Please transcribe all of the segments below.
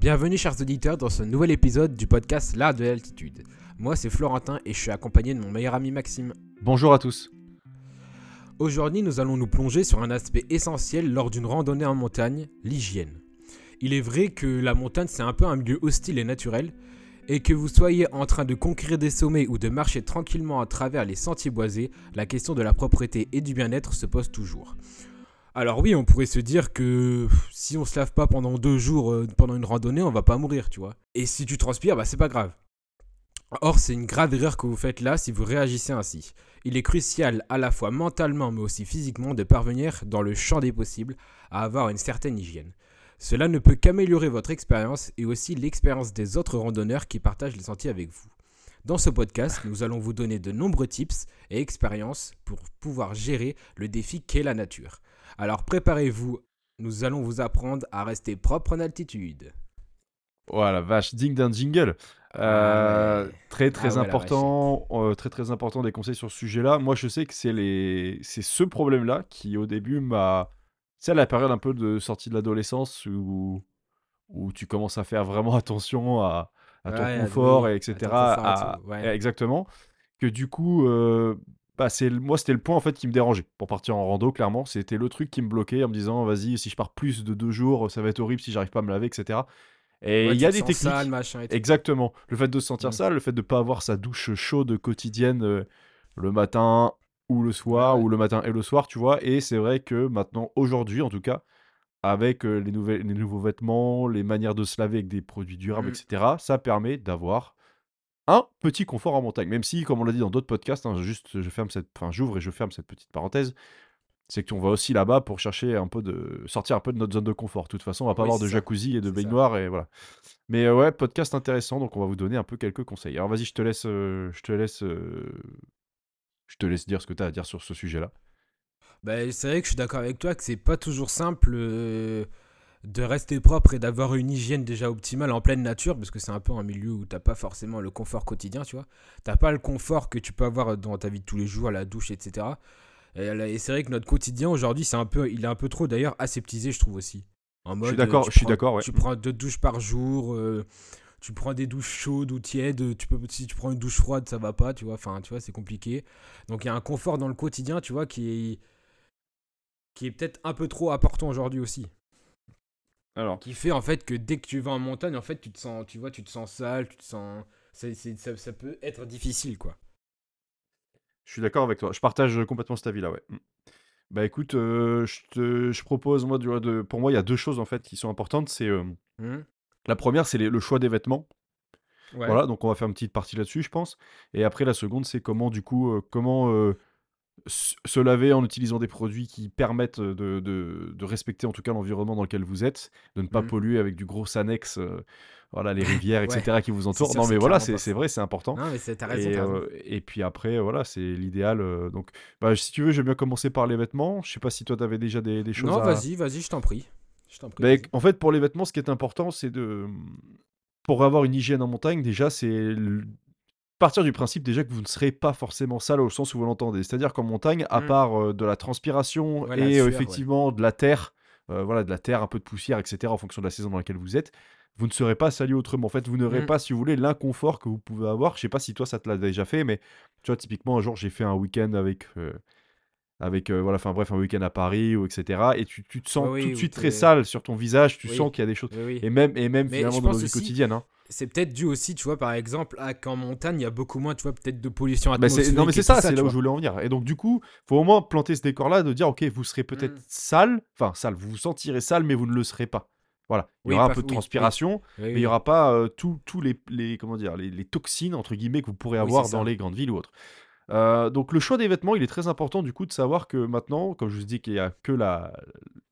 Bienvenue chers auditeurs dans ce nouvel épisode du podcast L'art de l'altitude. Moi c'est Florentin et je suis accompagné de mon meilleur ami Maxime. Bonjour à tous. Aujourd'hui nous allons nous plonger sur un aspect essentiel lors d'une randonnée en montagne, l'hygiène. Il est vrai que la montagne c'est un peu un milieu hostile et naturel, et que vous soyez en train de conquérir des sommets ou de marcher tranquillement à travers les sentiers boisés, la question de la propreté et du bien-être se pose toujours. Alors oui, on pourrait se dire que si on se lave pas pendant deux jours euh, pendant une randonnée, on va pas mourir, tu vois. Et si tu transpires, bah c'est pas grave. Or, c'est une grave erreur que vous faites là si vous réagissez ainsi. Il est crucial à la fois mentalement mais aussi physiquement de parvenir, dans le champ des possibles, à avoir une certaine hygiène. Cela ne peut qu'améliorer votre expérience et aussi l'expérience des autres randonneurs qui partagent les sentiers avec vous. Dans ce podcast, nous allons vous donner de nombreux tips et expériences pour pouvoir gérer le défi qu'est la nature. Alors préparez-vous, nous allons vous apprendre à rester propre en altitude. Voilà, vache, ding d'un jingle. Euh, très très Ah ouais, la important, euh, très très important des conseils sur ce sujet-là. Moi, je sais que c'est les, c'est ce problème-là qui au début m'a, c'est la période un peu de sortie de l'adolescence où où tu commences à faire vraiment attention à, à ton Ouais, à- confort et à etc. à- tout, exactement. Que du coup, euh, bah c'est moi c'était le point en fait qui me dérangeait pour partir en rando. Clairement, c'était le truc qui me bloquait en me disant vas-y si je pars plus de deux jours, ça va être horrible si j'arrive pas à me laver, etc. Et il y a des techniques. sale, machin et tout. Exactement. Le fait de se sentir Mm. sale, le fait de ne pas avoir sa douche chaude quotidienne euh, le matin ou le soir, Ouais, ou le matin et le soir, tu vois. Et c'est vrai que maintenant, aujourd'hui en tout cas, avec euh, les, nouvelles, les nouveaux vêtements, les manières de se laver avec des produits durables, Mm. etc., ça permet d'avoir un petit confort en montagne. Même si, comme on l'a dit dans d'autres podcasts, hein, juste je ferme cette, enfin, j'ouvre et je ferme cette petite parenthèse, c'est qu'on va aussi là-bas pour chercher un peu de sortir un peu de notre zone de confort. De toute façon, on va pas Oui, avoir de ça. jacuzzi et de ça. baignoire et voilà. Mais euh, ouais, podcast intéressant, donc on va vous donner un peu quelques conseils. Alors vas-y, je te laisse, euh, je te laisse, euh, je te laisse dire ce que tu as à dire sur ce sujet-là. Bah, c'est vrai que je suis d'accord avec toi que c'est pas toujours simple euh, de rester propre et d'avoir une hygiène déjà optimale en pleine nature, parce que c'est un peu un milieu où t'as pas forcément le confort quotidien, tu vois. T'as pas le confort que tu peux avoir dans ta vie de tous les jours, la douche, etc. Et, c'est vrai que notre quotidien aujourd'hui, c'est un peu, il est un peu trop d'ailleurs aseptisé, je trouve aussi. En Je suis d'accord, je suis prends- d'accord, ouais. Tu prends deux douches par jour. euh, tu prends des douches chaudes ou tièdes, tu peux, si tu prends une douche froide, ça va pas, tu vois, enfin, tu vois, c'est compliqué. Donc il y a un confort dans le quotidien, tu vois, qui est, qui est peut-être un peu trop important aujourd'hui aussi. Alors, Qui fait en fait que dès que tu vas en montagne, en fait, tu te sens, tu vois, tu te sens sale, tu te sens, c'est- ça, ça peut être difficile, quoi. je suis d'accord avec toi. Je partage complètement cet avis-là, ouais. Mm. Bah écoute, euh, je te, je propose moi, du- de, pour moi, il y a deux choses en fait qui sont importantes. C'est euh, Hmm la première, c'est le choix des vêtements. Ouais. Voilà, donc on va faire une petite partie là-dessus, je pense. Et après, la seconde, c'est comment, du coup, euh, comment euh, se laver en utilisant des produits qui permettent euh, de, de- de respecter en tout cas l'environnement dans lequel vous êtes, de ne pas Mhm. polluer avec du gros Sanex, euh, voilà, les rivières, Ouais. etc. qui vous entourent. sûr, non, mais voilà, c'est vrai, c'est important. Non, mais c'est- t'as raison, Et, t'as raison. euh, et puis après, voilà, c'est l'idéal. euh, donc, bah, si tu veux, vais bien commencer par les vêtements. Je sais pas si toi, tu avais déjà des, des choses Non, à... vas-y, vas-y, je t'en prie. Je prie. Bah, en fait, pour les vêtements, ce qui est important, c'est de. Pour avoir une hygiène en montagne, déjà, c'est partir du principe déjà que vous ne serez pas forcément sale au sens où vous l'entendez. C'est-à-dire qu'en montagne, à Mm. part euh, de la transpiration et ouais. effectivement de la terre, euh, voilà, de la terre, un peu de poussière, etc., en fonction de la saison dans laquelle vous êtes, vous ne serez pas sali autrement. En fait, vous n'aurez Mm. pas, si vous voulez, l'inconfort que vous pouvez avoir. Je sais pas si toi, ça te l'a déjà fait, mais tu vois, typiquement, un jour, j'ai fait un week-end avec. euh, avec voilà enfin bref un week-end à Paris ou etc et tu, tu te sens oui, tout de suite très sale sur ton visage tu Oui. sens qu'il y a des choses Oui, et même, et même Mais finalement dans nos vies quotidiennes. Hein. C'est peut-être dû aussi, tu vois, par exemple, à qu'en montagne, il y a beaucoup moins, tu vois, peut-être de pollution Bah, atmosphérique. non mais c'est ça, c'est là où je voulais en venir. Et donc du coup, faut au moins planter ce décor-là de dire ok, vous serez peut-être Mm. sale, enfin sale, vous vous sentirez sale, mais vous ne le serez pas. Voilà, il y Oui, aura un peu de oui. transpiration, Oui, mais il oui. y aura pas euh, tous les, les comment dire les, les toxines entre guillemets que vous pourrez avoir dans les grandes villes ou autres. Euh, donc le choix des vêtements, il est très important du coup de savoir que maintenant, comme je vous dis qu'il y a que la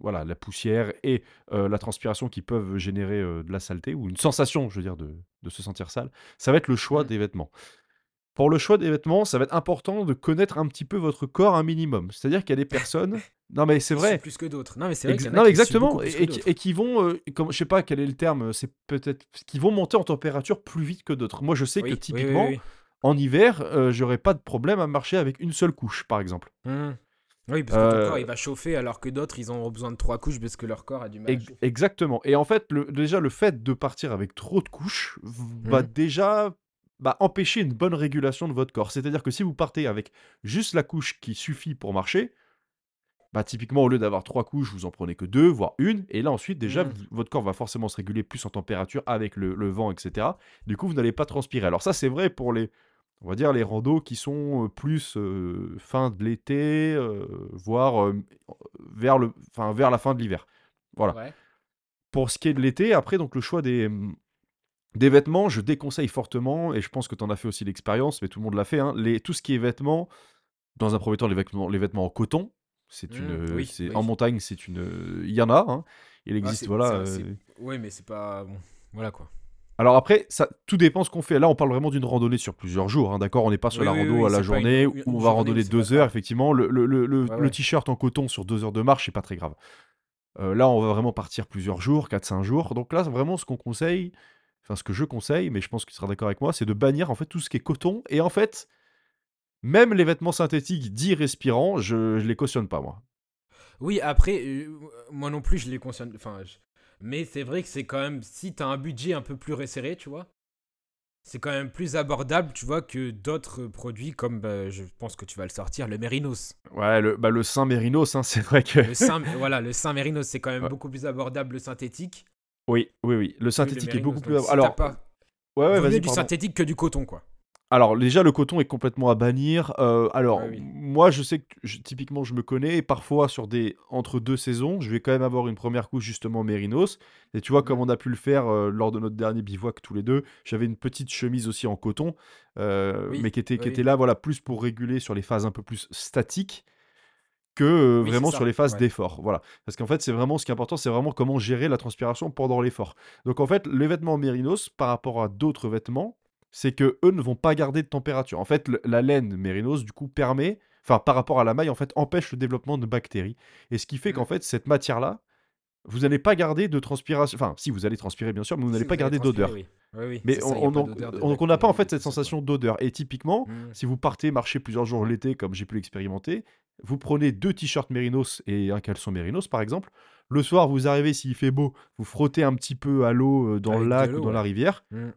voilà la poussière et euh, la transpiration qui peuvent générer euh, de la saleté ou une sensation, je veux dire, de, de se sentir sale, ça va être le choix Mm. des vêtements. Pour le choix des vêtements, ça va être important de connaître un petit peu votre corps un minimum. C'est-à-dire qu'il y a des personnes. Non, mais c'est Qui vrai. plus que d'autres. Non, mais c'est vrai Ex- non, exactement. Et, qui, d'autres. et qui vont. euh, comme, je sais pas quel est le terme. C'est peut-être. Qui vont monter en température plus vite que d'autres. Moi, je sais Oui, que oui, typiquement, oui, en hiver, euh, j'aurais pas de problème à marcher avec une seule couche, par exemple. oui. Hmm. Oui, parce que ton Euh, corps il va chauffer alors que d'autres ils ont besoin de trois couches parce que leur corps a du mal à Ex-. Exactement. Et en fait, le, déjà, le fait de partir avec trop de couches v- va déjà bah, empêcher une bonne régulation de votre corps. C'est-à-dire que si vous partez avec juste la couche qui suffit pour marcher, bah, typiquement, au lieu d'avoir trois couches, vous en prenez que deux, voire une. Et là, ensuite, déjà, v- votre corps va forcément se réguler plus en température avec le, le vent, etc. Du coup, vous n'allez pas transpirer. Alors ça, c'est vrai pour les, on va dire, les randos qui sont euh, plus euh, fin de l'été, euh, voire euh, vers, le, vers la fin de l'hiver. Voilà. Ouais. Pour ce qui est de l'été, après, donc le choix des, mmh, des vêtements, je déconseille fortement, et je pense que tu en as fait aussi l'expérience, mais tout le monde l'a fait, hein, les, tout ce qui est vêtements, dans un premier temps, les vêtements, les vêtements en coton, c'est une, Mhm. euh, Oui, oui. en montagne, c'est une, euh, il y en a, hein, il Ah, existe, voilà. euh, Ouais, mais c'est pas bon. Voilà quoi. Alors après, ça, tout dépend ce qu'on fait. Là, on parle vraiment d'une randonnée sur plusieurs jours, hein, d'accord? On n'est pas sur Oui, la oui, rando oui, à la une- journée, une où on va randonner deux heures, effectivement. Le, le- le- Ouais, t-shirt en coton sur deux heures de marche, c'est pas très grave. Euh, là, on va vraiment partir plusieurs jours, 4-5 jours. Donc là, vraiment, ce qu'on conseille, enfin, ce que je conseille, mais je pense que tu seras d'accord avec moi, c'est de bannir en fait tout ce qui est coton. Et en fait, même les vêtements synthétiques dits respirants, je, je les cautionne pas, moi. Oui, après, euh, moi non plus, je les consomme. Enfin, je- mais c'est vrai que c'est quand même, si t'as un budget un peu plus resserré, tu vois, c'est quand même plus abordable, tu vois, que d'autres produits comme, bah, je pense que tu vas le sortir, le Mérinos. Ouais, le, bah, le Saint Mérinos, hein, c'est vrai que. Le Saint, voilà, le Saint Mérinos, c'est quand même Ouais. beaucoup plus abordable le synthétique. Oui, oui, oui. Le que le synthétique est beaucoup plus. t'as Alors, pas, ouais, ouais, vaut mieux du pardon. synthétique que du coton, quoi. Alors déjà le coton est complètement à bannir. Euh, alors oui. moi je sais que je- typiquement je me connais et parfois sur des entre deux saisons je vais quand même avoir une première couche justement mérinos et tu vois comme on a pu le faire euh, lors de notre dernier bivouac tous les deux j'avais une petite chemise aussi en coton euh, Oui, mais qui était qui était là voilà plus pour réguler sur les phases un peu plus statiques que Oui, vraiment sur les phases ouais. d'effort voilà parce qu'en fait c'est vraiment ce qui est important c'est vraiment comment gérer la transpiration pendant l'effort donc en fait les vêtements mérinos par rapport à d'autres vêtements c'est que eux ne vont pas garder de température. En fait, le- la laine mérinos, du coup, permet, enfin, par rapport à la maille, en fait, empêche le développement de bactéries. Et ce qui fait Mm. qu'en fait, cette matière-là, vous n'allez pas garder de transpiration. Enfin, si, vous allez transpirer, bien sûr, mais vous n'allez pas garder d'odeur. oui. Oui, oui, Mais on ça, de donc, on n'a pas, en fait, cette sensation d'odeur. Et typiquement, Mm. si vous partez marcher plusieurs jours l'été, comme j'ai pu l'expérimenter, vous prenez deux t-shirts mérinos et un caleçon mérinos, par exemple. Le soir, vous arrivez, s'il fait beau, vous frottez un petit peu à l'eau euh, dans Avec le lac ou dans la rivière. Mm.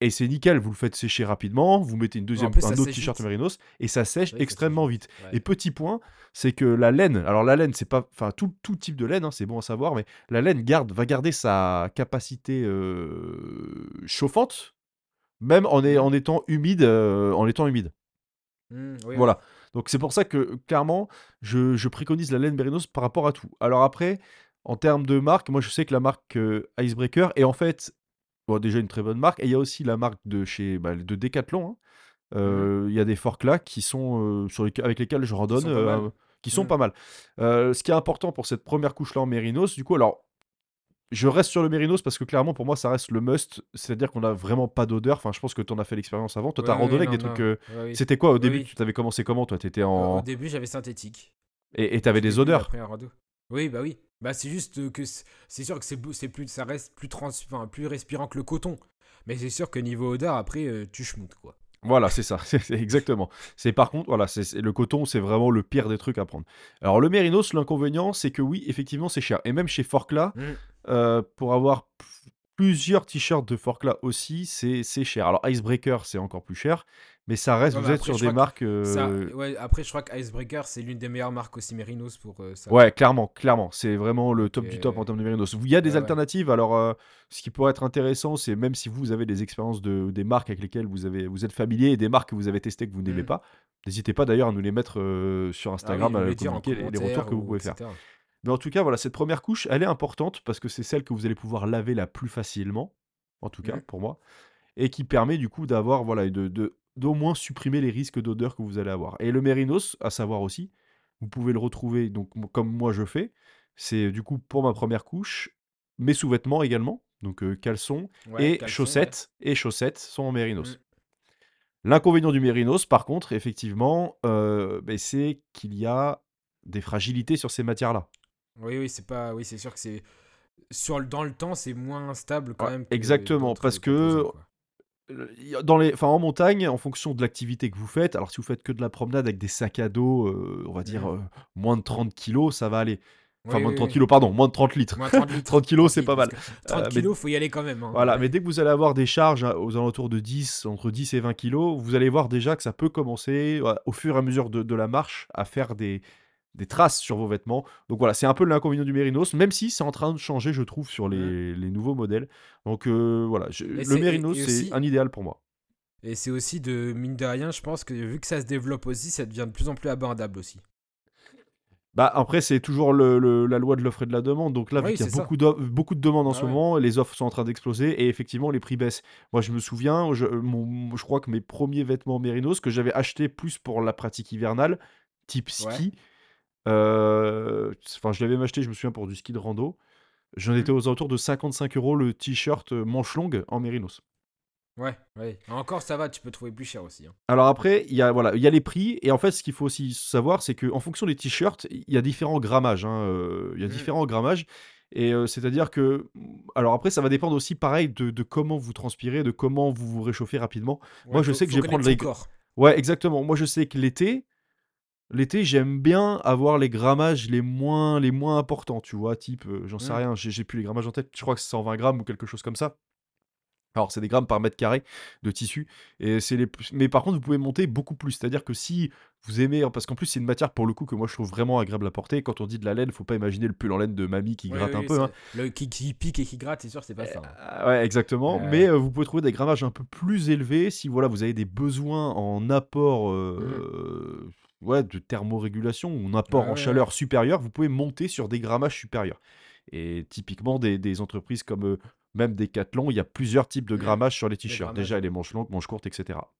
Et c'est nickel, vous le faites sécher rapidement, vous mettez une deuxième, plus, un autre t-shirt mérinos et ça sèche extrêmement vite, vite. ouais. Et petit point, c'est que la laine, alors la laine, c'est pas, enfin tout, tout type de laine, hein, c'est bon à savoir, mais la laine garde, va garder sa capacité euh, chauffante, même en, est- Mm. en étant humide, euh, en étant humide. Mm, oui. Voilà. Donc c'est pour ça que clairement, je, je préconise la laine mérinos par rapport à tout. Alors après, en termes de marque, moi je sais que la marque euh, Icebreaker est en fait bon, déjà une très bonne marque. Et il y a aussi la marque de chez bah, de Decathlon. hein. Euh, Il y a des forks là qui sont euh, sur avec lesquels je randonne, sont pas mal. euh, qui sont pas mal. Euh, ce qui est important pour cette première couche là en mérinos, du coup, alors je reste sur le mérinos parce que clairement pour moi ça reste le must. C'est-à-dire qu'on a vraiment pas d'odeur. Enfin, je pense que tu en as fait l'expérience avant. Toi, Ouais, t'as ouais, randonné avec non, des trucs. non. euh, Ouais, oui. C'était quoi au début? oui. Tu t'avais commencé comment Toi, t'étais Euh, Au en début, j'avais synthétique. et t'avais des odeurs? après un rando. Oui, bah oui. Bah c'est juste que c- c'est sûr que c'est plus ça reste plus trans enfin, plus respirant que le coton. Mais c'est sûr que niveau odeur après euh, tu schmoutes quoi. Voilà, c'est ça, c'est exactement. C'est par contre, voilà, c'est c'est- le coton, c'est vraiment le pire des trucs à prendre. Alors le mérinos, l'inconvénient, c'est que oui, effectivement, c'est cher. Et même chez Forclaz, Mm. euh, pour avoir plusieurs t-shirts de Forclaz aussi, c'est cher. Alors Icebreaker, c'est encore plus cher, mais ça reste, Ouais, vous êtes sur des marques. Ça, euh, ouais, après je crois que Icebreaker c'est l'une des meilleures marques aussi Mérinos pour euh, ça. Ouais, clairement, clairement. C'est vraiment le top du top en termes de mérinos. Il y a des ouais, alternatives. Alors, euh, ce qui pourrait être intéressant, c'est même si vous avez des expériences de des marques avec lesquelles vous avez vous êtes familier et des marques que vous avez testées que vous n'aimez Mm. pas, n'hésitez pas d'ailleurs à nous les mettre sur Ah oui, Instagram, à en communiquer les, les retours que vous ou pouvez faire. Mais en tout cas, voilà, cette première couche, elle est importante parce que c'est celle que vous allez pouvoir laver la plus facilement, en tout cas pour moi, et qui permet du coup d'avoir voilà de de- d'au moins supprimer les risques d'odeur que vous allez avoir. Et le mérinos, à savoir aussi, vous pouvez le retrouver donc comme moi je fais, c'est du coup pour ma première couche, mes sous-vêtements également, donc euh, caleçons Ouais, et caleçon, ouais. chaussettes et chaussettes sont en mérinos. Mm. L'inconvénient du mérinos, par contre, effectivement, euh, ben, c'est qu'il y a des fragilités sur ces matières-là. Oui, oui, c'est pas oui, c'est sûr que c'est sur le- dans le temps, c'est moins stable quand Ouais, même que exactement, parce que dans les enfin, en montagne, en fonction de l'activité que vous faites, alors si vous faites que de la promenade avec des sacs à dos, heu, on va dire, heu, moins de 30 kilogrammes, ça va aller. Enfin, Oui, moins de oui, 30 oui. kilogrammes, pardon, moins de 30 litres. Moins 30 litres. 30 kilogrammes, c'est pas mal. que 30 Heu, mais kilos, faut y aller quand même, hein, voilà, mais dès que vous allez avoir des charges aux alentours de 10, entre 10 et 20 kilogrammes, vous allez voir déjà que ça peut commencer, au fur et à mesure de de la marche, à faire des des traces sur vos vêtements. Donc voilà, c'est un peu l'inconvénient du Mérinos, même si c'est en train de changer, je trouve, sur les les nouveaux modèles. Donc heu, voilà, je le Mérinos, c'est aussi un idéal pour moi. et c'est aussi de mine de rien, je pense que vu que ça se développe aussi, ça devient de plus en plus abordable aussi. Bah, après, c'est toujours le le la loi de l'offre et de la demande. Donc là, vu qu'il y a beaucoup beaucoup de demandes en ce ouais. moment, les offres sont en train d'exploser et effectivement, les prix baissent. Moi, je me souviens, je mon je crois que mes premiers vêtements Mérinos que j'avais achetés plus pour la pratique hivernale, type Ouais. Heu, enfin, je l'avais acheté, je me souviens, pour du ski de rando. J'en Mmh. étais aux alentours de 55 euros le t-shirt, heu, manches longues en Mérinos. Ouais, ouais. Encore ça va, tu peux trouver plus cher aussi, hein. Alors après, il y a voilà, il y a les prix et en fait, ce qu'il faut aussi savoir, c'est qu'en fonction des t-shirts, il y a différents grammages, hein, heu, il y a Mmh. différents grammages et c'est-à-dire que, alors après, ça va dépendre aussi pareil de de comment vous transpirez, de comment vous vous réchauffez rapidement. Ouais, Moi, je faut sais que je vais prendre les corps. ouais, exactement. Moi, je sais que l'été l'été, j'aime bien avoir les grammages les moins les moins importants, tu vois? Type, heu, j'en sais Mmh. rien, j'ai j'ai plus les grammages en tête, je crois que c'est 120 grammes ou quelque chose comme ça. Alors, c'est des grammes par mètre carré de tissu et c'est les plus mais par contre, vous pouvez monter beaucoup plus. C'est-à-dire que si vous aimez parce qu'en plus, c'est une matière pour le coup que moi je trouve vraiment agréable à porter. Quand on dit de la laine, faut pas imaginer le pull en laine de mamie qui Oui, gratte un oui, peu, hein. le qui qui pique et qui gratte, c'est sûr, c'est pas ça, hein. Heu, ouais, exactement, mais Ouais. heu, vous pouvez trouver des grammages un peu plus élevés si voilà, vous avez des besoins en apport, Mmh. heu, ouais, de thermorégulation ou Ouais, apport en ouais, chaleur supérieur, vous pouvez monter sur des grammages supérieurs et typiquement des des entreprises comme, heu, même Decathlon, il y a plusieurs types de grammages sur les t-shirts. Déjà, les manches longues, manches courtes et cetera.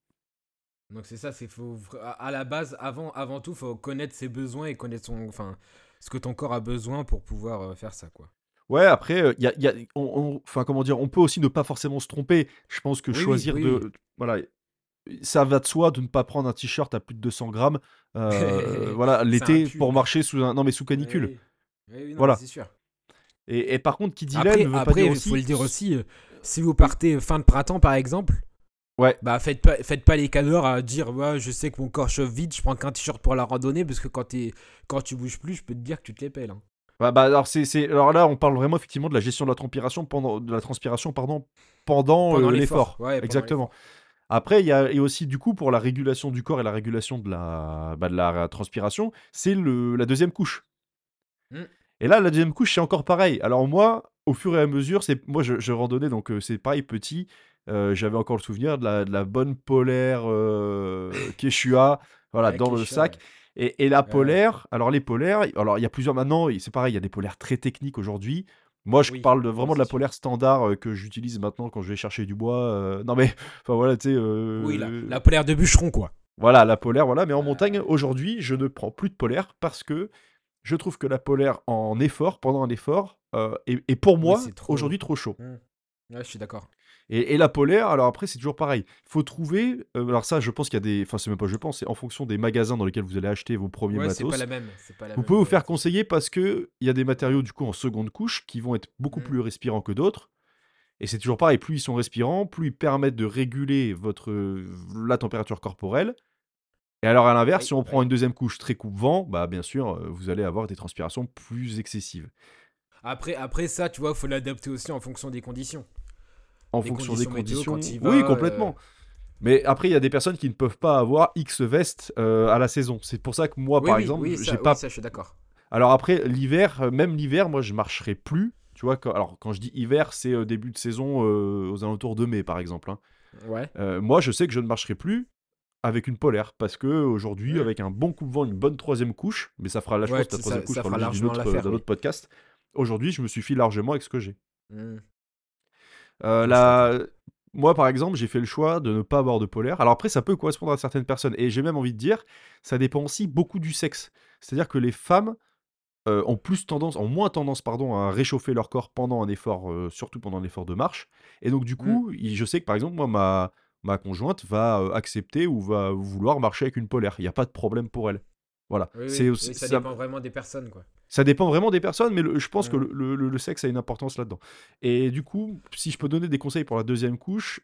Donc c'est ça, c'est faut à la base, avant avant tout, faut connaître ses besoins et connaître son enfin, ce que ton corps a besoin pour pouvoir, heu, faire ça, quoi. Ouais, après, heu, il y a y a on comment dire? On peut aussi ne pas forcément se tromper. Je pense que Oui, choisir oui, oui. de voilà, ça va de soi de ne pas prendre un t-shirt à plus de 200 grammes, heu, voilà, l'été pour marcher sous un non, mais sous canicule. oui. Oui, oui, non, mais Voilà c'est sûr. et et par contre, qui dit Après ne veut pas après, dire il faut le dire aussi, heu, si vous partez fin de printemps, par exemple, ouais, bah, faites pas faites pas les cadors à dire: «Ouais, je sais que mon corps chauffe vite, je prends qu'un t-shirt pour la randonnée», parce que quand tu quand tu bouges plus, je peux te dire que tu te les pèles, hein. bah bah, alors c'est alors là, on parle vraiment effectivement de la gestion de la transpiration pendant de la transpiration, pardon, pendant, l'effort, ouais, Exactement. Après, il y a et aussi du coup pour la régulation du corps et la régulation de la, bah, de la transpiration, c'est le la deuxième couche. Mmh. Et là, la deuxième couche, c'est encore pareil. Alors moi, au fur et à mesure, c'est moi je je randonnais donc heu, c'est pareil petit, heu, j'avais encore le souvenir de la de la bonne polaire, heu, Quechua, voilà, dans le sac ouais. et et la Ouais, ouais. polaire, alors les polaires, alors il y a plusieurs maintenant et c'est pareil, il y a des polaires très techniques aujourd'hui. Moi, je Oui, parle de vraiment de la polaire standard, heu, que j'utilise maintenant quand je vais chercher du bois, heu, non mais enfin voilà, tu sais, Oui, la heu, la polaire de bûcheron, quoi. voilà la polaire, voilà, mais en montagne, aujourd'hui, je ne prends plus de polaire parce que je trouve que la polaire en effort, pendant un effort, est est pour moi, aujourd'hui, trop chaud. mmh. Ouais, je suis d'accord. Et et la polaire, alors après, c'est toujours pareil. Il Faut trouver, heu, alors ça, je pense qu'il y a des enfin, c'est même pas je pense, c'est en fonction des magasins dans lesquels vous allez acheter vos premiers Ouais, c'est pas matos. la même, c'est pas la Vous même pouvez vous faire conseiller parce qu'il y a des matériaux, du coup, en seconde couche qui vont être beaucoup Mmh. plus respirants que d'autres et c'est toujours pareil, plus ils sont respirants, plus ils permettent de réguler votre, la température corporelle et alors à l'inverse, Oui, si on prend une deuxième couche très coupe-vent, bah, bien sûr, heu, vous allez avoir des transpirations plus excessives. Après après ça, tu vois, faut l'adapter aussi en fonction des conditions. En Les fonction des conditions météo oui, heu complètement. Mais après, il y a des personnes qui ne peuvent pas avoir X vestes, heu, à la saison. C'est pour ça que moi, oui, par oui, exemple, oui, j'ai pas ça, je suis d'accord. alors après l'hiver, heu, même l'hiver, moi, je marcherai plus, tu vois? Quand alors quand je dis hiver, c'est, heu, début de saison, aux alentours de mai, par exemple, hein. Ouais. Moi, je sais que je ne marcherai plus avec une polaire parce qu'aujourd'hui, Mmh. avec un bon coupe-vent, une bonne troisième couche, mais ça fera là, je Ouais, que la troisième ça couche ça fera largement d'un autre podcast. Aujourd'hui, je me suffis largement avec ce que j'ai. Mmh. La moi, par exemple, j'ai fait le choix de ne pas avoir de polaire. Alors après, ça peut correspondre à certaines personnes et j'ai même envie de dire, ça dépend aussi beaucoup du sexe. C'est-à-dire que les femmes, heu, ont plus tendance ont moins tendance, pardon, à réchauffer leur corps pendant un effort, heu, surtout pendant l'effort de marche et donc du Mmh. coup, je sais que, par exemple, moi, ma ma conjointe va, accepter ou va vouloir marcher avec une polaire. Il y a pas de problème pour elle. Voilà, Oui, c'est oui, aussi ça ça dépend vraiment des personnes, quoi. Ça dépend vraiment des personnes, mais le je pense que le le le sexe a une importance là-dedans et du coup, si je peux donner des conseils pour la deuxième couche,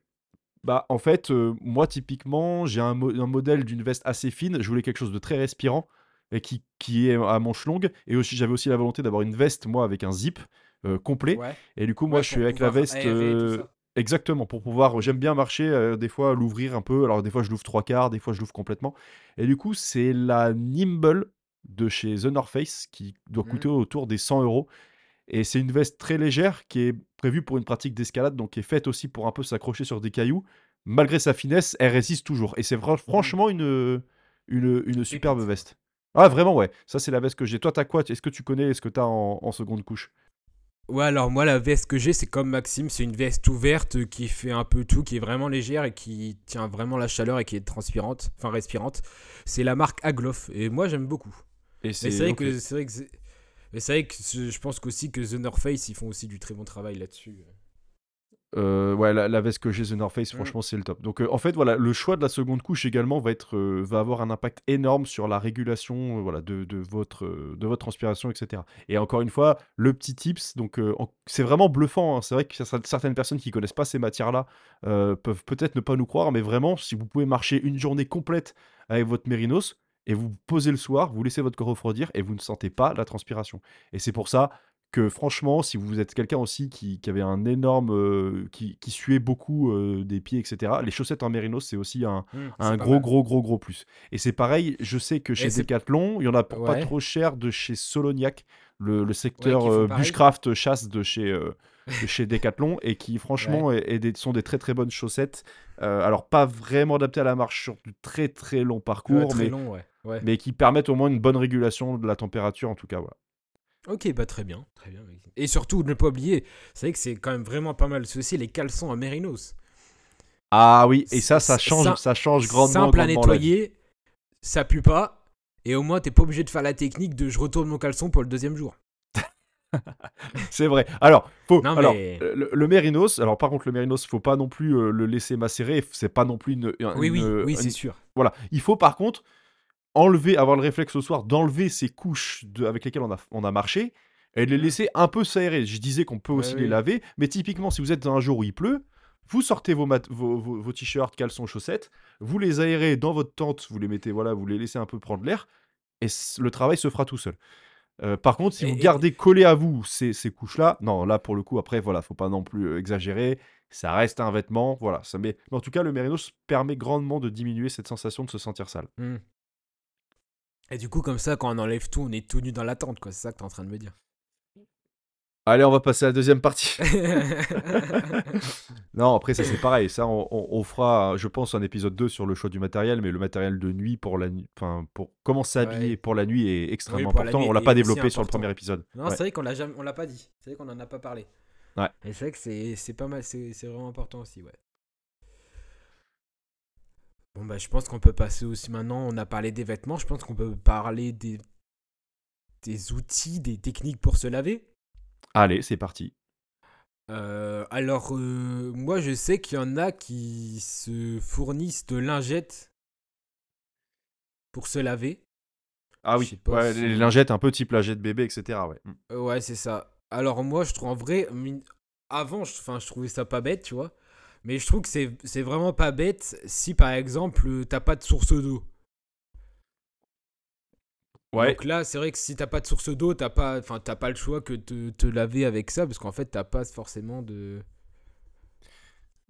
Bah, en fait, heu, moi, typiquement, j'ai un mo un modèle d'une veste assez fine. Je voulais quelque chose de très respirant et qui qui est à manches longues et aussi j'avais aussi la volonté d'avoir une veste, moi, avec un zip, heu, complet Ouais. et du coup, moi, Ouais, je suis avec la veste, ça. exactement, pour pouvoir j'aime bien marcher, des fois, l'ouvrir un peu. Alors, des fois, je l'ouvre 3/4, des fois, je l'ouvre complètement et du coup, c'est la Nimble de chez The North Face qui doit Mmh. coûter autour des 100 euros. Et c'est une veste très légère qui est prévue pour une pratique d'escalade, donc qui est faite aussi pour un peu s'accrocher sur des cailloux. Malgré sa finesse, elle résiste toujours. Et c'est Mmh franchement une, une, une superbe veste. Ah, vraiment, ouais. Ça, c'est la veste que j'ai. Toi, t'as quoi? Est-ce que tu connais? Est-ce que t'as en, en seconde couche? Ouais, alors moi, la veste que j'ai, c'est comme Maxime, c'est une veste ouverte qui fait un peu tout, qui est vraiment légère et qui tient vraiment la chaleur et qui est transpirante, enfin respirante. C'est la marque Agloff et moi, j'aime beaucoup. Et Mais c'est vrai que c'est vrai que c'est- mais c'est vrai que je pense qu'aussi que The North Face, ils font aussi du très bon travail là-dessus. Euh, ouais, la, la veste que j'ai The North Face, Mm. franchement, c'est le top. Donc, euh, en fait, voilà, le choix de la seconde couche également va être, euh, va avoir un impact énorme sur la régulation, euh, voilà, de, de votre, euh, de votre transpiration, etc. Et encore une fois, le petit tips, donc, euh, c'est vraiment bluffant. hein. C'est vrai que cer- certaines personnes qui connaissent pas ces matières-là euh, peuvent peut-être ne pas nous croire, mais vraiment, si vous pouvez marcher une journée complète avec votre mérinos et vous posez le soir, vous laissez votre corps refroidir et vous ne sentez pas la transpiration. Et c'est pour ça que franchement, si vous êtes quelqu'un aussi qui, qui avait un énorme, euh, qui, qui suait beaucoup euh, des pieds, etc., les chaussettes en mérinos, c'est aussi un, Mm, un gros, gros, gros, gros plus. Et c'est pareil, je sais que chez Decathlon, il y en a pour pas Ouais. trop cher de chez Soloniac, le, le secteur font euh, bushcraft chasse de chez, de chez Decathlon, et qui franchement est- est des- sont des très très bonnes chaussettes. Euh, alors pas vraiment adaptées à la marche sur du très très long parcours, très mais, long, ouais. ouais. mais qui permettent au moins une bonne régulation de la température en tout cas. Voilà. Ok, bah très bien, très bien. Et surtout, ne pas oublier, c'est vrai que c'est quand même vraiment pas mal. Aussi les caleçons à Mérinos. Ah oui, et ça, ça change, ça change grandement, Simple à grandement nettoyer, ça pue pas, et au moins t'es pas obligé de faire la technique de je retourne mon caleçon pour le deuxième jour. C'est vrai. Alors, faut, Non, alors mais- le, le mérinos, alors par contre, le mérinos, faut pas non plus euh, le laisser macérer. C'est pas non plus une. une- Oui, oui, une- oui, c'est sûr. Voilà. Il faut par contre enlever, avoir le réflexe au soir d'enlever ces couches de- avec lesquelles on a, on a marché et de les Mhm. laisser un peu s'aérer. Je disais qu'on peut Ouais, aussi les oui. laver, mais typiquement, si vous êtes dans un jour où il pleut, vous sortez vos, vos, vos- vos t-shirts, caleçons, chaussettes, vous les aérez dans votre tente, vous les mettez, voilà, vous les laissez un peu prendre l'air et le travail se fera tout seul. Euh, par contre, si Et- vous et- gardez collé à vous ces, ces couches-là, non, là pour le coup, après, voilà, faut pas non plus euh, exagérer. Ça reste un vêtement, voilà. Ça met... Mais en tout cas, le mérinos permet grandement de diminuer cette sensation de se sentir sale. Hmm. Et du coup, comme ça, quand on enlève tout, on est tout nu dans la tente, quoi. C'est ça que t'es en train de me dire. Allez, on va passer à la deuxième partie. non, après, ça c'est pareil. Ça, on, on- on fera, je pense, un épisode 2 sur le choix du matériel, mais le matériel de nuit pour la nuit, enfin, pour comment s'habiller Ouais. pour la nuit est extrêmement important. on l'a pas développé sur le premier épisode. non, Ouais. c'est vrai qu'on l'a jamais, on l'a pas dit. C'est vrai qu'on en a pas parlé. Ouais. Et c'est vrai que c'est, c'est pas mal, c'est, c'est vraiment important aussi, ouais. Bon bah, je pense qu'on peut passer aussi maintenant. On a parlé des vêtements. Je pense qu'on peut parler des des outils, des techniques pour se laver. Allez, c'est parti. Euh, alors, euh, moi, je sais qu'il y en a qui se fournissent de lingettes pour se laver. Ah oui, ouais, si- les lingettes un peu type lingette bébé, etc. Ouais. Mm. Euh, ouais, c'est ça. Alors, moi, je trouve en vrai, avant, je, je trouvais ça pas bête, tu vois. Mais je trouve que c'est vraiment pas bête si, par exemple, t'as pas de source d'eau. Ouais. Donc là, c'est vrai que si t'as pas de source d'eau, t'as pas, enfin, t'as pas le choix que de te laver avec ça, parce qu'en fait, t'as pas forcément de.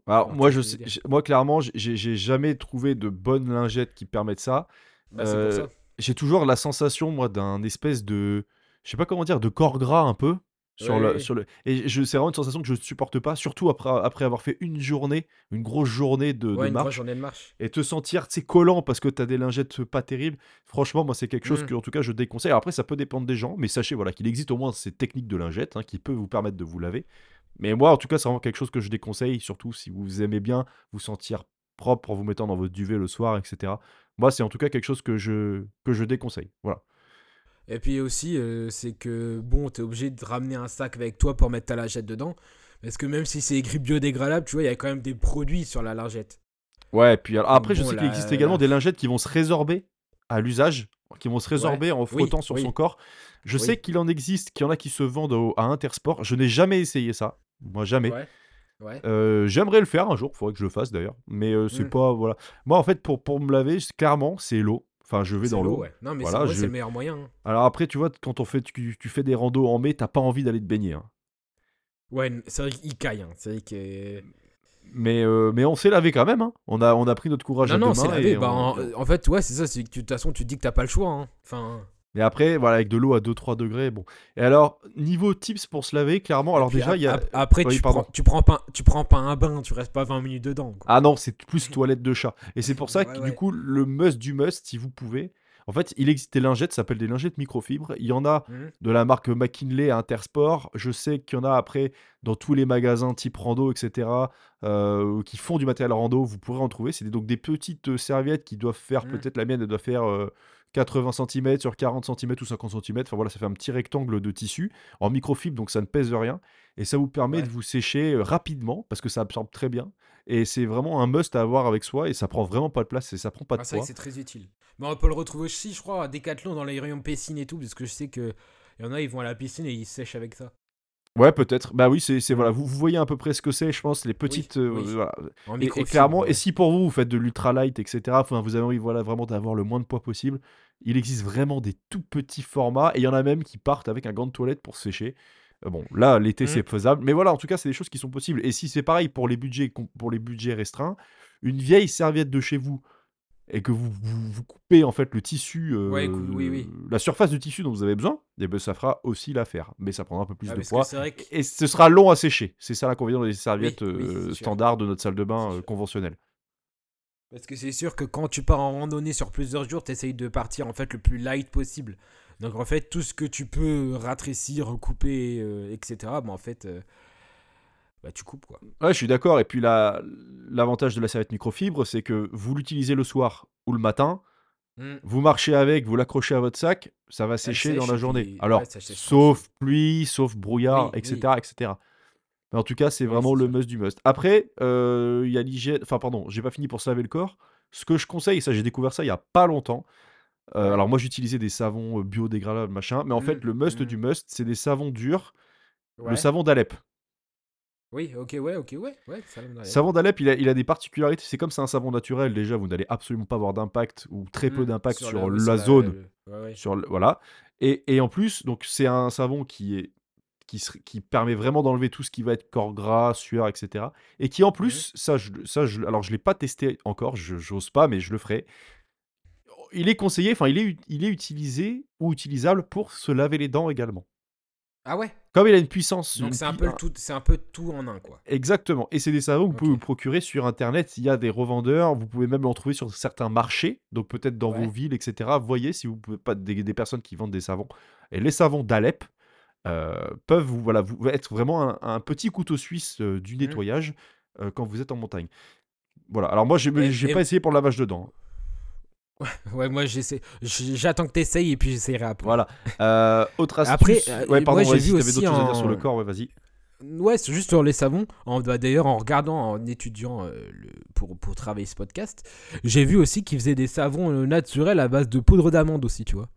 Alors, Alors, moi, je sais- moi, clairement, j'ai jamais trouvé de bonnes lingettes qui permettent ça. Bah, Euh, ça. j'ai toujours la sensation, moi, d'un espèce de, je sais pas comment dire, de corps gras un peu sur Ouais, le, ouais. sur le. Et je, c'est vraiment une sensation que je ne supporte pas, surtout après, après avoir fait une journée, une grosse journée de, de Ouais, une marche, journée de marche. et te sentir, collant parce que tu as des lingettes pas terribles. Franchement, moi, c'est quelque chose Mm. que, en tout cas, je déconseille. Alors après, ça peut dépendre des gens, mais sachez, voilà, qu'il existe au moins ces techniques de lingettes hein, qui peuvent vous permettre de vous laver. Mais moi, en tout cas, c'est vraiment quelque chose que je déconseille, surtout si vous aimez bien vous sentir propre en vous mettant dans votre duvet le soir, etc. Moi, c'est en tout cas quelque chose que je, que je déconseille. Voilà. Et puis aussi, euh, c'est que bon, t'es obligé de ramener un sac avec toi pour mettre ta lingette dedans. Parce que même si c'est écrit biodégradable, tu vois, il y a quand même des produits sur la lingette. Ouais, puis alors, après, je sais qu'il existe également la- des lingettes qui vont se résorber à l'usage, qui vont se résorber en frottant sur oui. son corps. Je Oui. sais qu'il en existe, qu'il y en a qui se vendent au- à Intersport. Je n'ai jamais essayé ça. Moi, jamais. Ouais. Ouais. Euh, j'aimerais le faire un jour, faudrait que je le fasse d'ailleurs. Mais euh, c'est Mm. pas. Voilà. Moi, en fait, pour, pour me laver, clairement, c'est l'eau. Enfin, je vais dans l'eau, ouais. Non, mais Voilà, c'est je- le meilleur moyen. hein. Alors après, tu vois, quand on fait, tu, tu fais des randos en mai, t'as pas envie d'aller te baigner. hein. Ouais, c'est vrai qu'il caille. hein. C'est vrai que. Mais, euh, mais on s'est lavé quand même. hein. On, a, on a pris notre courage Non, à non, deux c'est mains lavé. et Bah, on- en, en fait, ouais, c'est ça. De toute façon, tu te dis que t'as pas le choix. hein. Enfin. Et après, voilà, avec de l'eau à 2-3 degrés, bon. Et alors, niveau tips pour se laver, clairement, alors déjà, il y a... ap- Après, Oui, tu, prends, tu, prends pas, tu prends pas un bain, tu restes pas 20 minutes dedans. quoi. Ah non, c'est plus toilette de chat. Et c'est pour ça que, ouais. du coup, le must du must, si vous pouvez... En fait, il existe des lingettes, ça s'appelle des lingettes microfibres. Il y en a Mhm. de la marque McKinley à Intersport. Je sais qu'il y en a après dans tous les magasins type rando, etc., euh, qui font du matériel rando. Vous pourrez en trouver. C'est donc des petites euh, serviettes qui doivent faire, Mhm. peut-être la mienne, elle doit faire euh, 80 cm sur 40 cm ou 50 cm. Enfin voilà, ça fait un petit rectangle de tissu en microfibre, donc ça ne pèse rien. Et ça vous permet Ouais. de vous sécher euh, rapidement parce que ça absorbe très bien. Et c'est vraiment un must à avoir avec soi et ça prend vraiment pas de place et ça prend pas de Ah, c'est poids. très utile. Mais on peut le retrouver aussi, je crois, à Decathlon dans les rayons piscine et tout, parce que je sais que y en a, ils vont à la piscine et ils sèchent avec ça. Ouais, peut-être. Bah oui, c'est voilà, vous, vous voyez à peu près ce que c'est, je pense, les petites. euh, oui. voilà. En Et- clairement, ouais. et si pour vous, vous faites de l'ultralight, etc., enfin, vous avez envie voilà, vraiment d'avoir le moins de poids possible, il existe vraiment des tout petits formats, et il y en a même qui partent avec un gant de toilette pour sécher. Euh, Bon, là, l'été, Mhm. c'est faisable, mais voilà, en tout cas, c'est des choses qui sont possibles. Et si c'est pareil pour les budgets, pour les budgets restreints, une vieille serviette de chez vous, et que vous, vous, vous coupez en fait le tissu, Ouais, cou- oui, euh, oui. la surface de tissu dont vous avez besoin, eh ben, ça fera aussi l'affaire. Mais ça prendra un peu plus Ah, de poids. que- Et ce sera long à sécher. C'est ça l'inconvénient des serviettes oui, euh, standards de notre salle de bain euh, conventionnelle. Parce que c'est sûr que quand tu pars en randonnée sur plusieurs jours, t'essayes de partir en fait le plus light possible. Donc en fait, tout ce que tu peux ratrécir, couper, euh, etc., bah, en fait, euh, bah, tu coupes quoi. Ouais, je suis d'accord. Et puis la- l'avantage de la serviette microfibre, c'est que vous l'utilisez le soir ou le matin, Mm. vous marchez avec, vous l'accrochez à votre sac, ça va sécher dans la journée. puis- Alors, ouais, sauf pluie, sauf brouillard, Oui, etc., oui. etc. Mais en tout cas, c'est Oui, vraiment c'est le must du must. Après, euh, il y a l'hygiène. Enfin, pardon, j'ai pas fini pour se laver le corps. Ce que je conseille, ça j'ai découvert ça il y a pas longtemps. euh. Alors moi j'utilisais des savons euh, biodégradables machin, mais en fait Mm, le must mm. du must c'est des savons durs. Le savon d'Alep. Oui, ok, ouais, ok, ouais. Savon d'Alep, il a, il a des particularités. C'est comme c'est un savon naturel, déjà, vous n'allez absolument pas avoir d'impact ou très peu Mm, d'impact sur, la, zone. le- ouais, ouais. Sur le- voilà. Et, et en plus, donc c'est un savon qui est qui, se- qui permet vraiment d'enlever tout ce qui va être corps gras, sueur, etc. Et qui en plus, ça, je, ça je, alors je l'ai pas testé encore, je j'ose pas, mais je le ferai. Il est conseillé, enfin il est, ut- il est utilisé ou utilisable pour se laver les dents également. Ah ouais Comme il a une puissance, Donc c'est un peu le tout, c'est un peu tout en un quoi. Exactement. Et c'est des savons que vous pouvez vous procurer sur Internet. Il y a des revendeurs. Vous pouvez même en trouver sur certains marchés. Donc peut-être dans Ouais. vos villes, etc. Voyez si vous pouvez pas des, des personnes qui vendent des savons. Et les savons d'Alep euh, peuvent vous, voilà, vous être vraiment un, un petit couteau suisse euh, du Mhm. nettoyage euh, quand vous êtes en montagne. Voilà. Alors moi, j'ai Et- j'ai et- pas essayé pour le lavage de dents. hein. Ouais, moi j'essaie, j'attends que t'essayes et puis j'essayerai après. Voilà. Euh, autre astuce. Après, ouais, pardon, j'ai vu aussi d'autres choses à dire sur le corps. Ouais, vas-y. Ouais, c'est juste sur les savons. Bah, D'ailleurs, en regardant, en étudiant euh, le- pour, pour travailler ce podcast, j'ai vu aussi qu'ils faisaient des savons euh, naturels à base de poudre d'amande aussi, tu vois.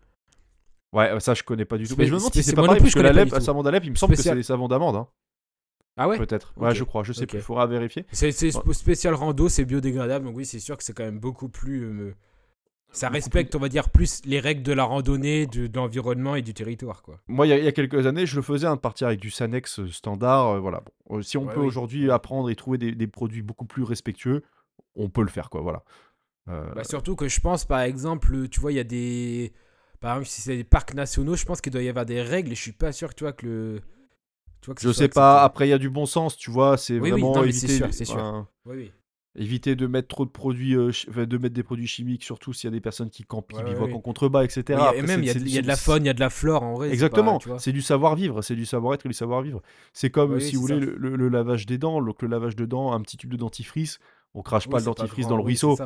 Ouais, ça je connais pas du tout. Mais je me demande si c'est pas pareil, plus, parce que un tout. savon d'Alep, il me semble que c'est des savons d'amande. hein. Ah ouais Peut-être. Ouais, je crois. Je sais Ok. plus. Faudra vérifier. C'est Ouais. spécial rando, c'est biodégradable, donc oui, c'est sûr que c'est quand même beaucoup plus. euh, ça respecte, on va dire, plus les règles de la randonnée, de, de l'environnement et du territoire, quoi. Moi, il y, a- il y a quelques années, je le faisais, hein, de partir avec du Sanex euh, standard. euh, voilà. Bon, euh, si on Ouais, peut oui. aujourd'hui apprendre et trouver des, des produits beaucoup plus respectueux, on peut le faire, quoi. Voilà. Euh, Bah, surtout que je pense, par exemple, tu vois, il y a des. Par exemple, si c'est des parcs nationaux, je pense qu'il doit y avoir des règles et je suis pas sûr que tu vois que le. Tu vois, que je sais pas. accepté. Après, il y a du bon sens, tu vois. C'est Oui, oui, vraiment non, mais c'est éviter, sûr, c'est sûr. Oui, oui. Éviter de mettre trop de produits, euh, de mettre des produits chimiques, surtout s'il y a des personnes qui campent, qui Ouais, ouais, bivouaquent ouais. en contrebas, etc. Oui, et même, il y, a- y de la faune, il y a de la flore en vrai. Exactement, c'est du savoir-vivre, c'est du savoir-être et du savoir-vivre. C'est comme, Oui, si vous voulez, le, le- le lavage des dents. Donc, le lavage de dents, un petit tube de dentifrice, on crache Oui, pas le dentifrice grand, dans le ruisseau.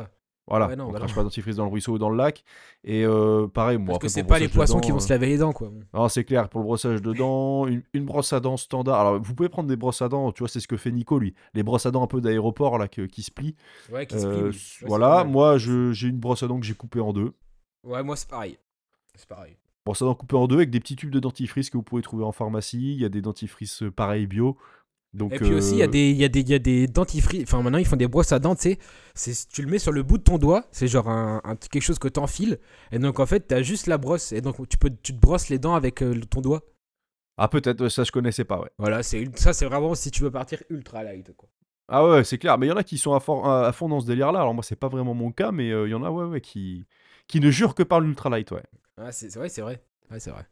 Voilà, Ouais, non, on bah crache non. pas dentifrice dans le ruisseau ou dans le lac. Et euh, pareil, moi, Parce après, que c'est pas le les poissons qui vont euh, se laver les dents, quoi. Non, c'est clair, pour le brossage de dents, une, une brosse à dents standard. Alors, vous pouvez prendre des brosses à dents, tu vois, c'est ce que fait Nico, lui. Les brosses à dents un peu d'aéroport, là, que- qui se plient. Ouais, qui se plie, Euh, oui. Voilà, moi, j'ai une brosse à dents que j'ai coupée en deux. Ouais, moi, c'est pareil. C'est pareil. Brosse à dents coupée en deux avec des petits tubes de dentifrice que vous pouvez trouver en pharmacie. Il y a des dentifrices euh, pareils bio. Donc, Et puis aussi, il y a euh, des, y a des, y a des dentifrices. Enfin, maintenant, ils font des brosses à dents, tu sais. Tu le mets sur le bout de ton doigt. C'est genre un, un- quelque chose que t'enfiles. Et donc, en fait, t'as juste la brosse. Et donc, tu, peux, tu te brosses les dents avec euh, ton doigt. Ah, peut-être, ça je connaissais pas, ouais. Voilà, ça, c'est vraiment si tu veux partir ultra light, quoi. Ah ouais, c'est clair. Mais il y en a qui sont à, fond- à- à fond dans ce délire-là. Alors moi, c'est pas vraiment mon cas, mais euh, il y en a, ouais, ouais, qui, qui ne jurent que par l'ultralight, ouais. Ah, c'est vrai, c'est vrai. Ouais, c'est vrai.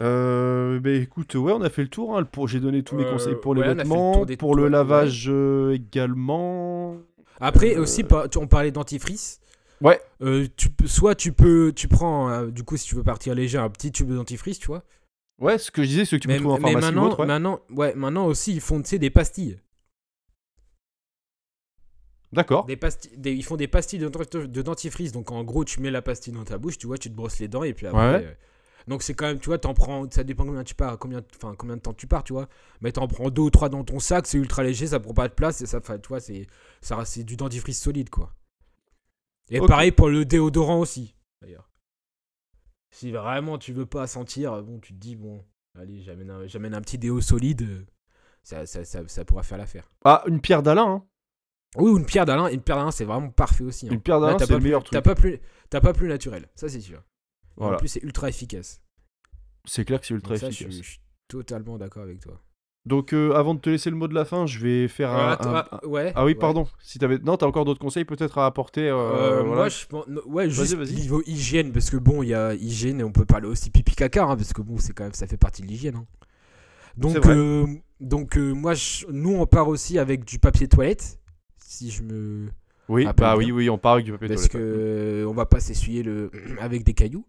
Euh, bah écoute, ouais, on a fait le tour. hein. J'ai donné tous mes Euh, conseils pour les ouais, le vêtements, des pour le ouais. lavage euh, également. Après, Euh, aussi, on parlait dentifrice. Ouais. Euh, tu, peux- soit tu peux, tu prends, euh, du coup, si tu veux partir léger, un petit tube de dentifrice, tu vois. Ouais, ce que je disais, ceux que tu peux Mais, trouver en pharmacie ou maintenant, autre, ouais. maintenant, ouais, maintenant aussi, ils font, tu sais, des pastilles. D'accord. Des pastilles, des- ils font des pastilles de, dent- de dentifrice. Donc en gros, tu mets la pastille dans ta bouche, tu vois, tu te brosses les dents et puis après. Ouais. euh, donc c'est quand même, tu vois, t'en prends, ça dépend combien tu pars, combien, enfin combien de temps tu pars, tu vois. Mais t'en prends deux ou trois dans ton sac, c'est ultra léger, ça prend pas de place et ça, tu vois, c'est, ça, c'est du dentifrice solide, quoi. Et pareil pour le déodorant aussi, d'ailleurs. Si vraiment tu veux pas sentir, bon, tu te dis bon, allez, j'amène un, j'amène un petit déo solide, euh, ça, ça, ça, ça pourra faire l'affaire. Ah, une pierre d'Alain, hein. Oui, ou une pierre d'Alain. Une pierre d'Alain, c'est vraiment parfait aussi. hein. Une pierre d'Alain, t'as c'est pas le meilleur T'as truc. pas plus, t'as pas plus naturel, ça c'est sûr. Voilà. En plus, c'est ultra efficace. C'est clair que c'est ultra ça, je, efficace. suis- je suis totalement d'accord avec toi. Donc, euh, avant de te laisser le mot de la fin, je vais faire Euh, un, attends, un- ah, ouais. Ah oui, ouais. pardon. Si t'avais... Non, t'as encore d'autres conseils peut-être à apporter. euh, Euh, voilà. Moi, je pense. Ouais, juste niveau hygiène, parce que bon, il y a hygiène et on peut parler aussi pipi caca, hein, parce que bon, c'est quand même, ça fait partie de l'hygiène. hein. Donc, donc moi, je- nous, on part aussi avec du papier toilette, si je me. Oui, bah bien. oui, oui, on part avec du papier Parce toilette. que ouais. euh, on va pas s'essuyer le avec des cailloux.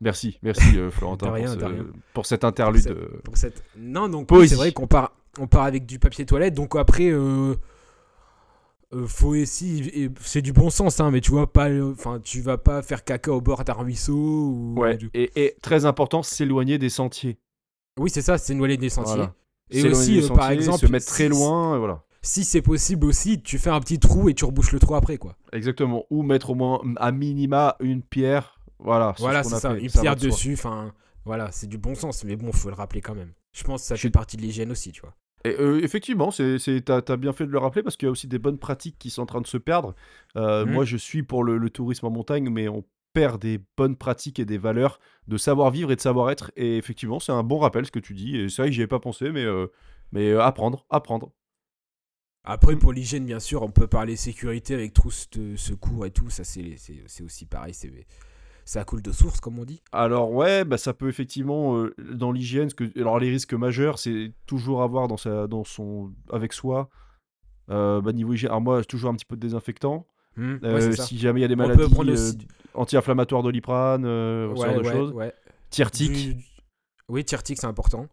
Merci, merci euh, Florentin rien, pour, ce- pour cet interlude. Pour euh, pour cette... Non, donc c'est vrai qu'on part, on part avec du papier toilette. Donc après, euh, euh, faut et c'est du bon sens, hein, mais tu vois pas, enfin, tu vas pas faire caca au bord d'un ruisseau. Ou, Ouais, du- et, et très important, s'éloigner des sentiers. Oui, c'est ça, c'est noyer des sentiers. Voilà. Et S'éloigner aussi, des par exemple, se mettre très loin, et voilà. Si c'est possible aussi, tu fais un petit trou et tu rebouches le trou après, quoi. Exactement. Ou mettre au moins à minima une pierre. Voilà. voilà, c'est ça, fait, une pierre dessus. Enfin, voilà, c'est du bon sens, mais bon, faut le rappeler quand même. Je pense que ça fait partie de l'hygiène aussi, tu vois. Et, euh, effectivement, c'est, c'est, t'as, t'as bien fait de le rappeler parce qu'il y a aussi des bonnes pratiques qui sont en train de se perdre. Euh, Mhm. Moi, je suis pour le, le tourisme en montagne, mais on perd des bonnes pratiques et des valeurs de savoir-vivre et de savoir-être. Et effectivement, c'est un bon rappel ce que tu dis. Et c'est vrai que j'y avais pas pensé, mais, euh, mais euh, apprendre, apprendre. Après, pour l'hygiène, bien sûr, on peut parler sécurité avec trousse de secours et tout. Ça, c'est c'est- c'est aussi pareil. c'est Ça coule de source, comme on dit. Alors ouais, bah ça peut effectivement euh, dans l'hygiène, que alors les risques majeurs, c'est toujours avoir dans sa dans son avec soi euh, bah, niveau hygiène. Alors moi, toujours un petit peu de désinfectant. Hmm, ouais, Euh, si jamais il y a des maladies aussi. anti-inflammatoires doliprane, euh, ce Ouais, genre de ouais, choses. ouais. Tiertique. Du- Oui, Tiertic, c'est important.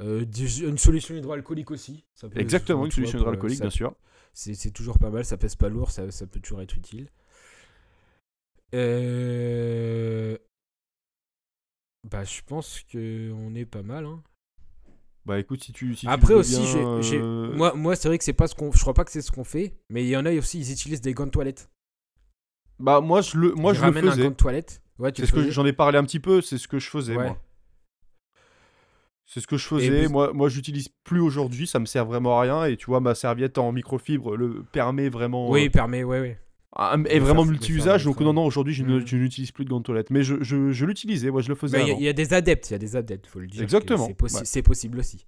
Euh, une solution hydroalcoolique aussi. ça peut- Exactement, une solution hydroalcoolique, bien sûr. C'est c'est toujours pas mal, ça pèse pas lourd, ça, ça peut toujours être utile. Euh, Bah, je pense que on est pas mal. hein. Bah écoute, si tu si Après aussi, bien, euh, moi, moi c'est vrai que c'est pas ce qu'on. Je crois pas que c'est ce qu'on fait, mais il y en a aussi, ils utilisent des gants de toilette. bah moi je le moi Ils je le ramènent un faisais. gant de toilette. Ouais, tu C'est ce que faisais j'en ai parlé un petit peu, c'est ce que je faisais Ouais. moi. C'est ce que je faisais. Moi, moi j'utilise plus aujourd'hui, ça me sert vraiment à rien. Et tu vois, ma serviette en microfibre le permet vraiment. Oui, euh, permet, ouais, ouais. Ah, est vraiment faire- de multi-usage, donc non, non, aujourd'hui je ne- Mm. je n'utilise plus de gants de toilette. Mais je, je, je l'utilisais, moi je le faisais il y a- y, des adeptes, il y a des adeptes, faut le dire. Exactement, C'est possi- ouais. c'est possible aussi.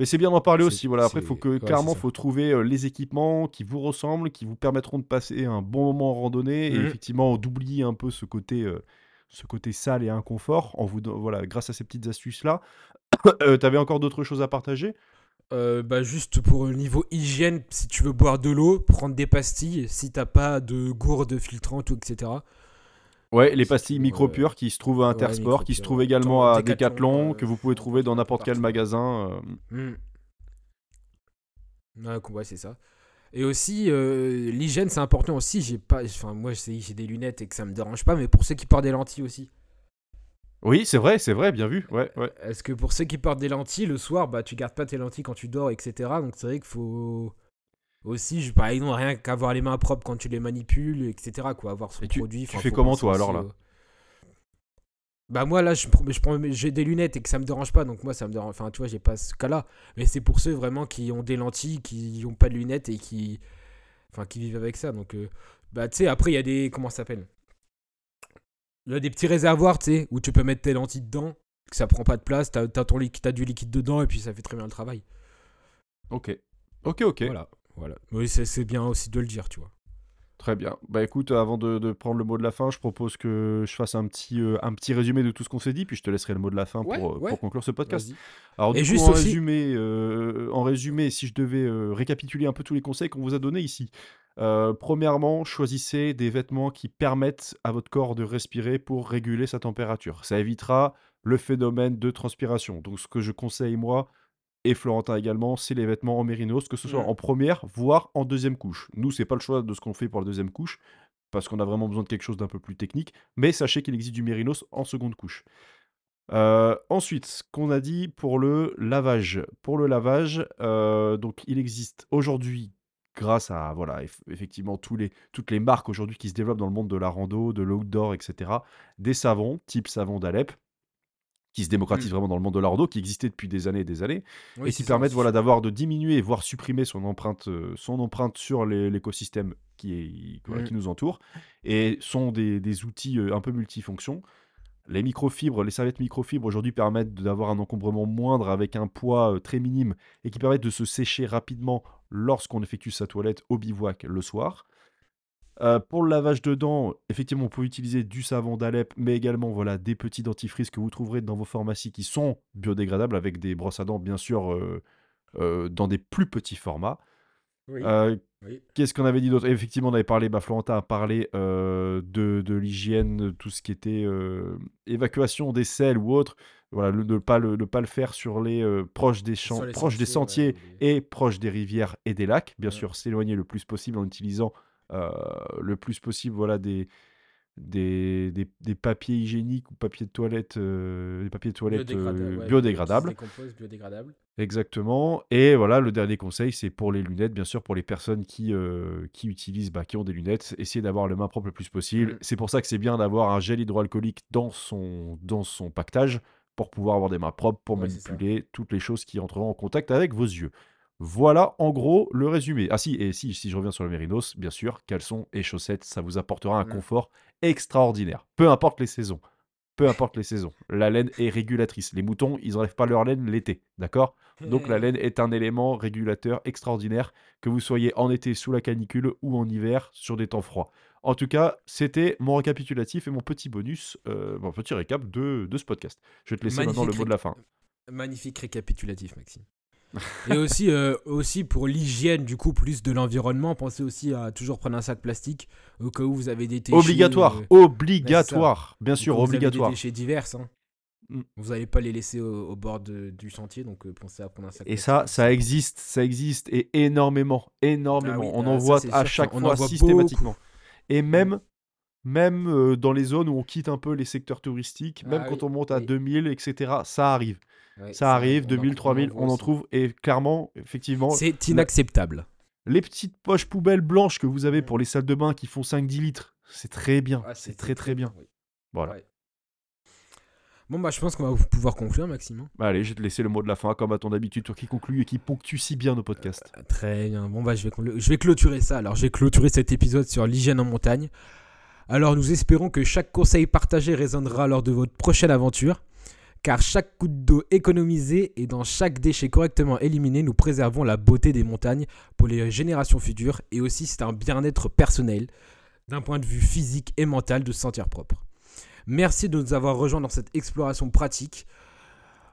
Mais c'est bien d'en parler aussi, voilà. Après, faut que, ouais, clairement, faut trouver euh, les équipements qui vous ressemblent, qui vous permettront de passer un bon moment en randonnée et Mhm. effectivement d'oublier un peu ce côté, euh, ce côté sale et inconfort en vous, voilà, grâce à ces petites astuces-là. Euh, T'avais encore d'autres choses à partager? Euh, bah juste pour le niveau hygiène, si tu veux boire de l'eau, prendre des pastilles, si t'as pas de gourde filtrante ou etc. Ouais, les pastilles tu- micro-pures qui se trouvent à Intersport, qui se trouvent également à Decathlon, euh, que vous pouvez trouver dans n'importe quel magasin. euh, Hmm. Ouais, c'est ça. Et aussi, euh, l'hygiène, c'est important aussi. J'ai pas, enfin, moi, j'ai j'ai des lunettes et que ça me dérange pas, mais pour ceux qui portent des lentilles aussi. Oui, c'est vrai, c'est vrai, bien vu. Ouais, ouais. Est-ce que pour ceux qui portent des lentilles, le soir, bah, tu gardes pas tes lentilles quand tu dors, etc. Donc c'est vrai qu'il faut aussi, je, par exemple, rien qu'avoir les mains propres quand tu les manipules, etc. Quoi, avoir son Et tu- produit. tu fais comment, toi, alors, là Bah moi là je prends, je prends j'ai des lunettes et que ça me dérange pas donc moi ça me dérange enfin tu vois j'ai pas ce cas-là mais c'est pour ceux vraiment qui ont des lentilles qui ont pas de lunettes et qui enfin qui vivent avec ça donc euh, bah tu sais après il y a des comment ça s'appelle? Il y a des petits réservoirs tu sais où tu peux mettre tes lentilles dedans que ça prend pas de place t'as as ton liquide t'as du liquide dedans et puis ça fait très bien le travail Ok. Ok, ok. voilà voilà oui c'est c'est bien aussi de le dire tu vois Très bien. Bah écoute, avant de, de prendre le mot de la fin, je propose que je fasse un petit, euh, un petit résumé de tout ce qu'on s'est dit, puis je te laisserai le mot de la fin Ouais, pour, euh, ouais. pour conclure ce podcast. Alors Et du coup, juste en, aussi- résumé, euh, en résumé, si je devais euh, récapituler un peu tous les conseils qu'on vous a donnés ici. Euh, premièrement, choisissez des vêtements qui permettent à votre corps de respirer pour réguler sa température. Ça évitera le phénomène de transpiration. Donc ce que je conseille moi, et Florentin également, c'est les vêtements en mérinos, que ce soit Mm. en première, voire en deuxième couche. Nous, c'est pas le choix de ce qu'on fait pour la deuxième couche, parce qu'on a vraiment besoin de quelque chose d'un peu plus technique, mais sachez qu'il existe du mérinos en seconde couche. Euh, ensuite, ce qu'on a dit pour le lavage. Pour le lavage, euh, donc il existe aujourd'hui, grâce à voilà, eff- effectivement tous les, toutes les marques aujourd'hui qui se développent dans le monde de la rando, de l'outdoor, etc., des savons, type savon d'Alep, qui se démocratisent vraiment dans le monde de la rando, qui existaient depuis des années et des années, Oui, et qui permettent voilà, d'avoir de diminuer, voire supprimer son empreinte, euh, son empreinte sur l'écosystème qui, est, voilà, Mm. qui nous entoure, et sont des, des outils euh, un peu multifonctions. Les microfibres, les serviettes microfibres aujourd'hui permettent d'avoir un encombrement moindre avec un poids euh, très minime et qui permettent de se sécher rapidement lorsqu'on effectue sa toilette au bivouac le soir. Euh, pour le lavage de dents, effectivement, on peut utiliser du savon d'Alep, mais également voilà, des petits dentifrices que vous trouverez dans vos pharmacies qui sont biodégradables avec des brosses à dents, bien sûr, euh, euh, dans des plus petits formats. Oui. Oui. Qu'est-ce qu'on avait dit d'autre? Effectivement, on avait parlé, bah, Florentin a parlé de, de l'hygiène, tout ce qui était évacuation des selles ou autre. Voilà, le- ne pas le, pas le faire sur les proches des champs, proches des sentiers, sentiers ouais, des- et proches des rivières et des lacs. Bien Ouais. sûr, s'éloigner le plus possible en utilisant le plus possible, voilà, des des, des, des papiers hygiéniques ou papiers de toilette, euh, des papiers de toilette euh, ouais, biodégradables. Exactement. Et voilà, le dernier conseil, c'est pour les lunettes, bien sûr, pour les personnes qui, euh, qui utilisent, bah, qui ont des lunettes, essayez d'avoir les mains propres le plus possible. Mm. C'est pour ça que c'est bien d'avoir un gel hydroalcoolique dans son, dans son pactage pour pouvoir avoir des mains propres, pour Ouais, manipuler toutes les choses qui entreront en contact avec vos yeux. Voilà, en gros, le résumé. Ah si, et si, si je reviens sur le mérinos, bien sûr, caleçons et chaussettes, ça vous apportera un Mm. confort extraordinaire. Peu importe les saisons. Peu importe les saisons. La laine est régulatrice. Les moutons, ils n'enlèvent pas leur laine l'été, d'accord? Donc la laine est un élément régulateur extraordinaire, que vous soyez en été sous la canicule ou en hiver sur des temps froids. En tout cas, c'était mon récapitulatif et mon petit bonus, euh, mon petit récap de, de ce podcast. Je vais te laisser maintenant le mot de la fin. Magnifique récapitulatif, Maxime. Et aussi, euh, aussi pour l'hygiène, du coup, plus de l'environnement, pensez aussi à toujours prendre un sac plastique au cas où vous avez des déchets. Obligatoire, euh, obligatoire, bien sûr, où vous avez obligatoire. des déchets divers. Hein. Mm. Vous n'allez pas les laisser au, au bord de- du sentier, donc euh, pensez à prendre un sac Et plastique. ça, ça existe, ça existe, et énormément, énormément. Ah oui, on ah, en voit à sûr, chaque on fois systématiquement. Et même, même euh, dans les zones où on quitte un peu les secteurs touristiques, même Ah quand oui, on monte à oui. 2000, etc., ça arrive. Ouais, Ça arrive, on en- 2000, on en 3000, voit on en trouve. Et clairement, effectivement, C'est inacceptable. les petites poches poubelles blanches que vous avez pour les salles de bain qui font 5-10 litres, c'est très bien. Ah, c'est très très bien. oui. Voilà. Ouais. Bon, bah, je pense qu'on va pouvoir conclure, Maxime. hein. Bah, allez, je vais te laisser le mot de la fin, comme à ton habitude, toi qui conclut et qui ponctue si bien nos podcasts. Ah, Très bien. Bon, bah, je vais, je vais clôturer ça. Alors, je vais clôturer cet épisode sur l'hygiène en montagne. Alors, nous espérons que chaque conseil partagé résonnera lors de votre prochaine aventure. Car chaque goutte d'eau économisée et dans chaque déchet correctement éliminé, nous préservons la beauté des montagnes pour les générations futures. Et aussi, c'est un bien-être personnel, d'un point de vue physique et mental, de se sentir propre. Merci de nous avoir rejoints dans cette exploration pratique.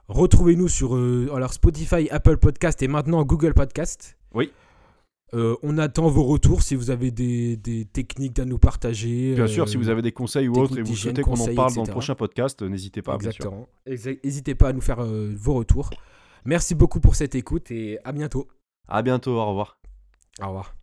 Retrouvez-nous sur euh, Spotify, Apple Podcast et maintenant Google Podcast. Oui. Euh, on attend vos retours si vous avez des, des techniques à nous partager. Bien euh, sûr, si vous avez des conseils ou autres et vous souhaitez qu'on en parle dans le prochain podcast, euh, n'hésitez pas, bien sûr. Exactement. Exa- N'hésitez pas à nous faire euh, vos retours. Merci beaucoup pour cette écoute et à bientôt. À bientôt, au revoir. Au revoir.